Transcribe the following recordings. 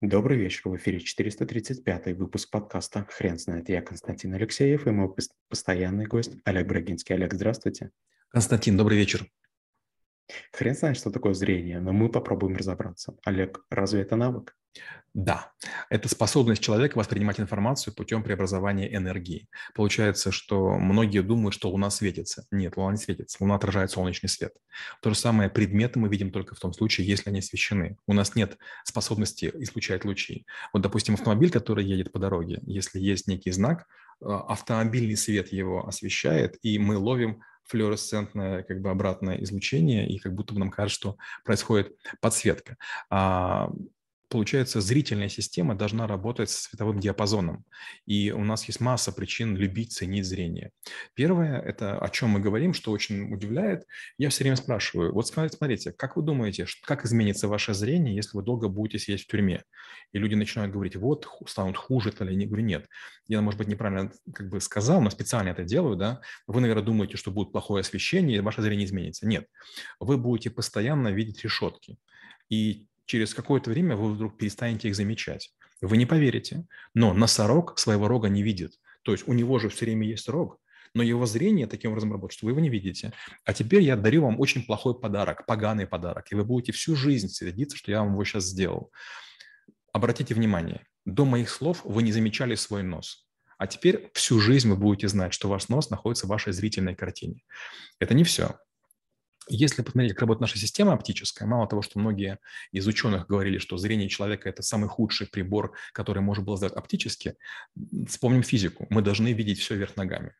Добрый вечер, в эфире 435 выпуск подкаста «Хрен знает». Я Константин Алексеев и мой постоянный гость Олег Брагинский. Олег, здравствуйте. Константин, добрый вечер. Хрен знает, что такое зрение, но мы попробуем разобраться. Олег, разве это навык? Да, это способность человека воспринимать информацию путем преобразования энергии. Получается, что многие думают, что Луна светится. Нет, Луна не светится, Луна отражает солнечный свет. То же самое предметы мы видим только в том случае, если они освещены. У нас нет способности излучать лучи. Вот, допустим, автомобиль, который едет по дороге, если есть некий знак, э, автомобильный свет его освещает, и мы ловим флуоресцентное как бы обратное излучение, и как будто бы нам кажется, что происходит подсветка. А, получается, зрительная система должна работать с световым диапазоном. И у нас есть масса причин любить, ценить зрение. Первое, это о чем мы говорим, что очень удивляет. Я все время спрашиваю, вот смотрите, как вы думаете, как изменится ваше зрение, если вы долго будете сидеть в тюрьме? И люди начинают говорить, вот, станут хуже, то ли не говорю, нет. Я, может быть, неправильно как бы сказал, но специально это делаю, да. Вы, наверное, думаете, что будет плохое освещение, и ваше зрение изменится. Нет. Вы будете постоянно видеть решетки. И через какое-то время вы вдруг перестанете их замечать. Вы не поверите, но носорог своего рога не видит. То есть у него же все время есть рог, но его зрение таким образом работает, что вы его не видите. А теперь я дарю вам очень плохой подарок, поганый подарок, и вы будете всю жизнь сердиться, что я вам его сейчас сделал. Обратите внимание, до моих слов вы не замечали свой нос. А теперь всю жизнь вы будете знать, что ваш нос находится в вашей зрительной картине. Это не все. Если посмотреть, как работает наша система оптическая, мало того, что многие из ученых говорили, что зрение человека – это самый худший прибор, который может был сделать оптически, вспомним физику. Мы должны видеть все вверх ногами.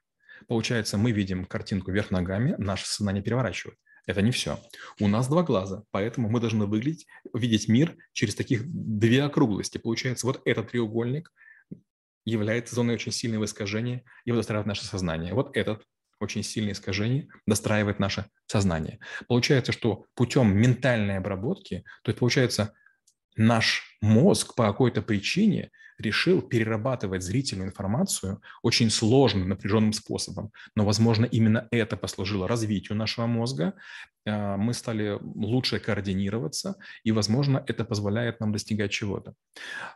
Получается, мы видим картинку вверх ногами, наше сознание переворачивает. Это не все. У нас два глаза, поэтому мы должны выглядеть, видеть мир через таких две округлости. Получается, вот этот треугольник является зоной очень сильного искажения, его достраивает наше сознание. Вот этот очень сильное искажение достраивает наше сознание. Получается, что путем ментальной обработки, то есть получается, наш мозг по какой-то причине решил перерабатывать зрительную информацию очень сложным, напряженным способом. Но, возможно, именно это послужило развитию нашего мозга. А, мы стали лучше координироваться, и, возможно, это позволяет нам достигать чего-то.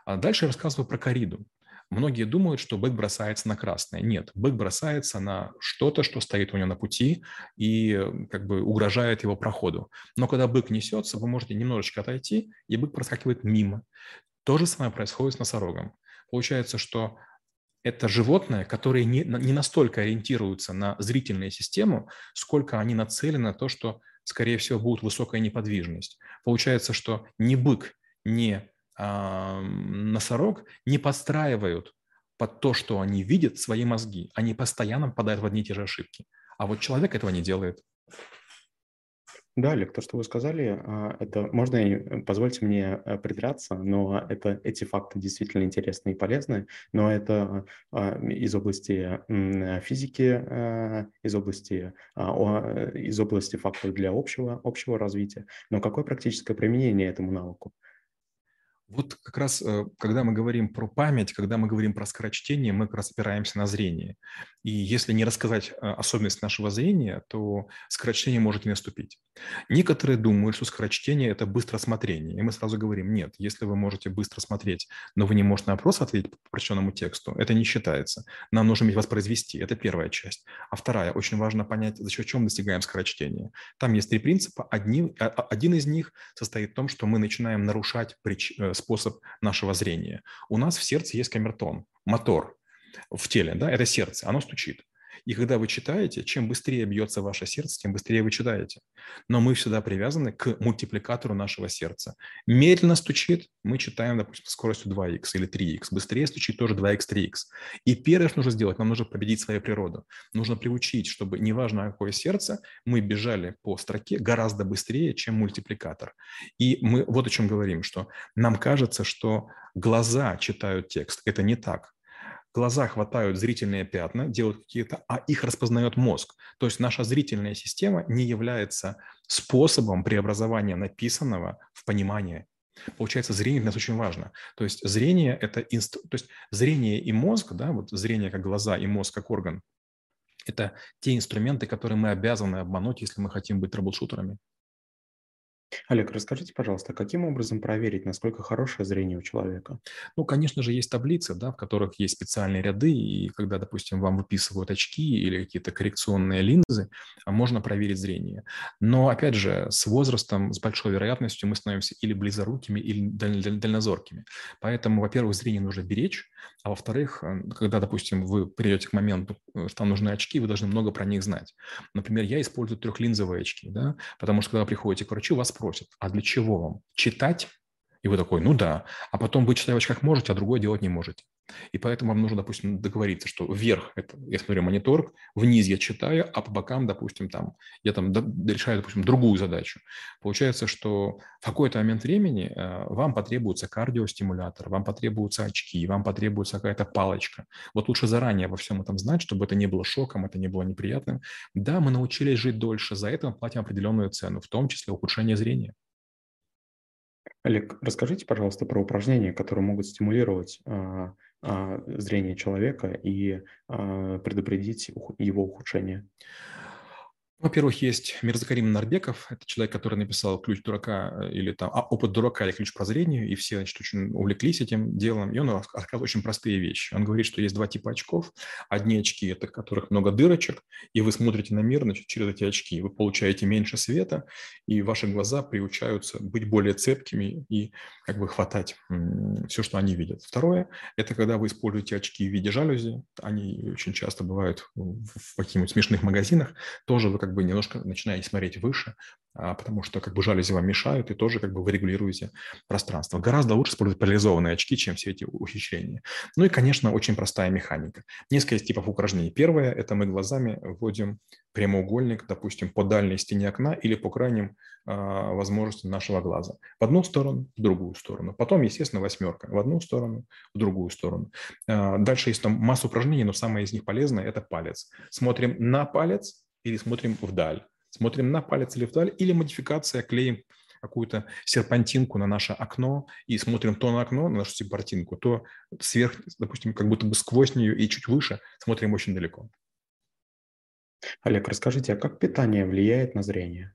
А дальше я рассказываю про кориду. Многие думают, что бык бросается на красное. Нет, бык бросается на что-то, что стоит у него на пути и как бы угрожает его проходу. Но когда бык несется, вы можете немножечко отойти, и бык проскакивает мимо. То же самое происходит с носорогом. Получается, что это животное, которые не, не настолько ориентируются на зрительную систему, сколько они нацелены на то, что, скорее всего, будет высокая неподвижность. Получается, что ни бык, ни носорог не подстраивают под то, что они видят, свои мозги. Они постоянно попадают в одни и те же ошибки. А вот человек этого не делает. Да, Олег, то, что вы сказали, а, это можно, э, позвольте мне э, придраться, но это, эти факты действительно интересны и полезны, но это а, из области физики, из области, а, из области фактов для общего, общего развития. Но какое практическое применение этому навыку? Вот как раз, э, когда мы говорим про память, когда мы говорим про скорочтение, мы как раз опираемся на зрение. И если не рассказать э, особенность нашего зрения, то скорочтение может не наступить. Некоторые думают, что скорочтение – это быстросмотрение. И мы сразу говорим, нет, если вы можете быстро смотреть, но вы не можете на вопрос ответить по прочтенному тексту, это не считается. Нам нужно уметь воспроизвести. Это первая часть. А вторая, очень важно понять, за счет чего достигаем скорочтения. Там есть три принципа. Одни, а, один из них состоит в том, что мы начинаем нарушать прич, э, способ нашего зрения. У нас в сердце есть камертон, мотор в теле, да, это сердце, оно стучит. И когда вы читаете, чем быстрее бьется ваше сердце, тем быстрее вы читаете. Но мы всегда привязаны к мультипликатору нашего сердца. Медленно стучит, мы читаем, допустим, скоростью 2х или 3х. Быстрее стучит тоже 2х, 3х. И первое, что нужно сделать, нам нужно победить свою природу. Нужно приучить, чтобы неважно какое сердце, мы бежали по строке гораздо быстрее, чем мультипликатор. И мы вот о чем говорим, что нам кажется, что глаза читают текст. Это не так глаза хватают зрительные пятна, делают какие-то, а их распознает мозг. То есть наша зрительная система не является способом преобразования написанного в понимание. Получается, зрение для нас очень важно. То есть зрение – это инст... то есть зрение и мозг, да, вот зрение как глаза и мозг как орган, это те инструменты, которые мы обязаны обмануть, если мы хотим быть трэблшутерами. Олег, расскажите, пожалуйста, каким образом проверить, насколько хорошее зрение у человека? Ну, конечно же, есть таблицы, да, в которых есть специальные ряды, и когда, допустим, вам выписывают очки или какие-то коррекционные линзы, а можно проверить зрение. Но, опять же, с возрастом, с большой вероятностью мы становимся или близорукими, или дальнозоркими. Поэтому, во-первых, зрение нужно беречь, а во-вторых, э, когда, допустим, вы придете к моменту, э, что вам нужны очки, вы должны много про них знать. Например, я использую трехлинзовые очки, да, потому что, когда вы приходите к врачу, вас спросят, а для чего вам? Читать? И вы такой, ну да. А потом вы читаете как можете, а другое делать не можете. И поэтому вам нужно, допустим, договориться, что вверх – это я смотрю монитор, вниз я читаю, а по бокам, допустим, там, я там решаю, допустим, другую задачу. Получается, что в какой-то момент времени э, вам потребуется кардиостимулятор, вам потребуются очки, вам потребуется какая-то палочка. Вот лучше заранее во всем этом знать, чтобы это не было шоком, это не было неприятным. Да, мы научились жить дольше, за это мы платим определенную цену, в том числе ухудшение зрения. Олег, расскажите, пожалуйста, про упражнения, которые могут стимулировать а, а, зрение человека и а, предупредить его ухудшение. Во-первых, есть Мирзакарим Нарбеков, это человек, который написал «Ключ дурака» э, или там а, «Опыт дурака» или «Ключ к прозрению», и все, значит, очень увлеклись этим делом, и он рассказывает очень простые вещи. Он говорит, что есть два типа очков. Одни очки – это которых много дырочек, и вы смотрите на мир значит, через эти очки. Вы получаете меньше света, и ваши глаза приучаются быть более цепкими и как бы хватать все, что они видят. Второе – это когда вы используете очки в виде жалюзи. Они очень часто бывают в каких-нибудь смешных магазинах. Тоже вы как бы немножко начинаете смотреть выше, а, потому что как бы жалюзи вам мешают, и тоже как бы вы регулируете пространство. Гораздо лучше использовать поляризованные очки, чем все эти ухищрения. Ну и, конечно, очень простая механика. Несколько типов упражнений. Первое – это мы глазами вводим прямоугольник, допустим, по дальней стене окна или по крайним а, возможностям нашего глаза. В одну сторону, в другую сторону. Потом, естественно, восьмерка. В одну сторону, в другую сторону. А, дальше есть там масса упражнений, но самое из них полезное – это палец. Смотрим на палец, или смотрим вдаль. Смотрим на палец или вдаль, или модификация, клеим какую-то серпантинку на наше окно и смотрим то на окно, на нашу серпантинку, то сверх, допустим, как будто бы сквозь нее и чуть выше смотрим очень далеко. Олег, расскажите, а как питание влияет на зрение?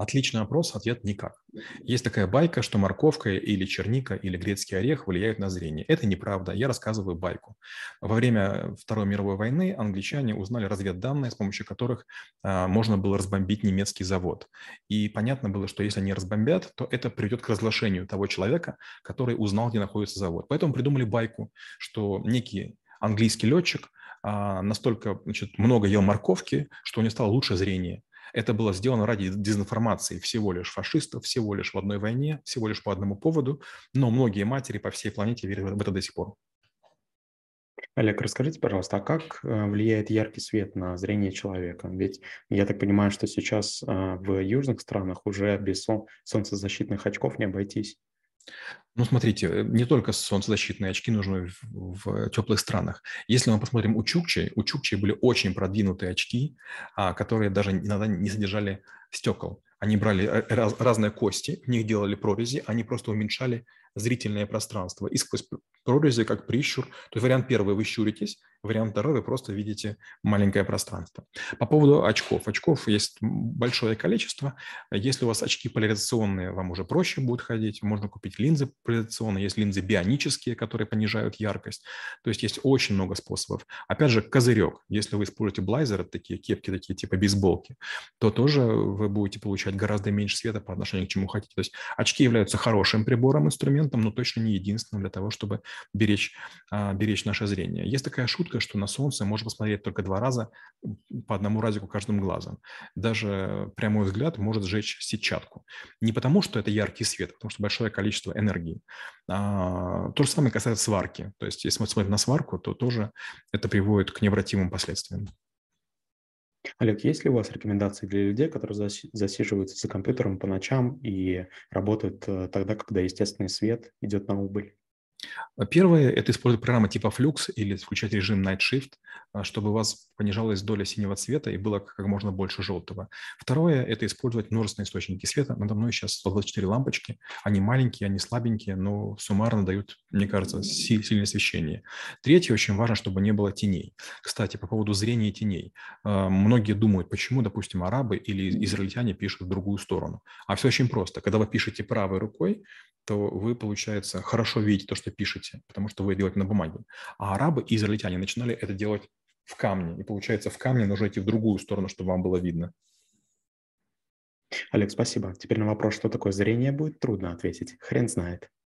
Отличный вопрос, ответ никак. Есть такая байка, что морковка или черника или грецкий орех влияют на зрение. Это неправда, я рассказываю байку. Во время Второй мировой войны англичане узнали разведданные, с помощью которых а, можно было разбомбить немецкий завод. И понятно было, что если они разбомбят, то это приведет к разглашению того человека, который узнал, где находится завод. Поэтому придумали байку, что некий английский летчик а, настолько значит, много ел морковки, что у него стало лучше зрение. Это было сделано ради дезинформации всего лишь фашистов, всего лишь в одной войне, всего лишь по одному поводу, но многие матери по всей планете верят в это до сих пор. Олег, расскажите, пожалуйста, а как э, влияет яркий свет на зрение человека? Ведь я так понимаю, что сейчас э, в южных странах уже без солнцезащитных очков не обойтись. Ну, смотрите, э, не только солнцезащитные очки нужны в, в теплых странах. Если мы посмотрим у Чукчи, у Чукчи были очень продвинутые очки, а, которые даже иногда не содержали стекол. Они брали э, раз, разные кости, в них делали прорези, они просто уменьшали зрительное пространство. И сквозь прорези, как прищур. То есть вариант первый – вы щуритесь, вариант вы просто видите маленькое пространство. По поводу очков. Очков есть большое количество. Если у вас очки поляризационные, вам уже проще будет ходить. Можно купить линзы поляризационные. Есть линзы бионические, которые понижают яркость. То есть есть очень много способов. Опять же, козырек. Если вы используете блайзеры, такие кепки, такие типа бейсболки, то тоже вы будете получать гораздо меньше света по отношению к чему хотите. То есть очки являются хорошим прибором, инструментом, но точно не единственным для того, чтобы беречь, а, беречь наше зрение. Есть такая шутка, что на солнце можно посмотреть только два раза по одному разику каждым глазом. Даже прямой взгляд может сжечь сетчатку. Не потому, что это яркий свет, а потому что большое количество энергии. А, то же самое касается сварки. То есть если мы смотрим на сварку, то тоже это приводит к необратимым последствиям. Олег, есть ли у вас рекомендации для людей, которые засиживаются за компьютером по ночам и работают э, тогда, когда естественный свет идет на убыль? Первое – это использовать программы типа Flux или включать режим Night Shift, а, чтобы у вас понижалась доля синего цвета и было как можно больше желтого. Второе – это использовать множественные источники света. Надо мной сейчас 124 лампочки. Они маленькие, они слабенькие, но суммарно дают, мне кажется, сильное освещение. Третье – очень важно, чтобы не было теней. Кстати, по поводу зрения теней. А, многие думают, почему, допустим, арабы или израильтяне пишут в другую сторону. А все очень просто. Когда вы пишете правой рукой, то вы, получается, хорошо видите то, что пишете, потому что вы делаете на бумаге. А арабы и израильтяне начинали это делать в камне. И получается, в камне нужно идти в другую сторону, чтобы вам было видно. Олег, спасибо. Теперь на вопрос, что такое зрение, будет трудно ответить. Хрен знает.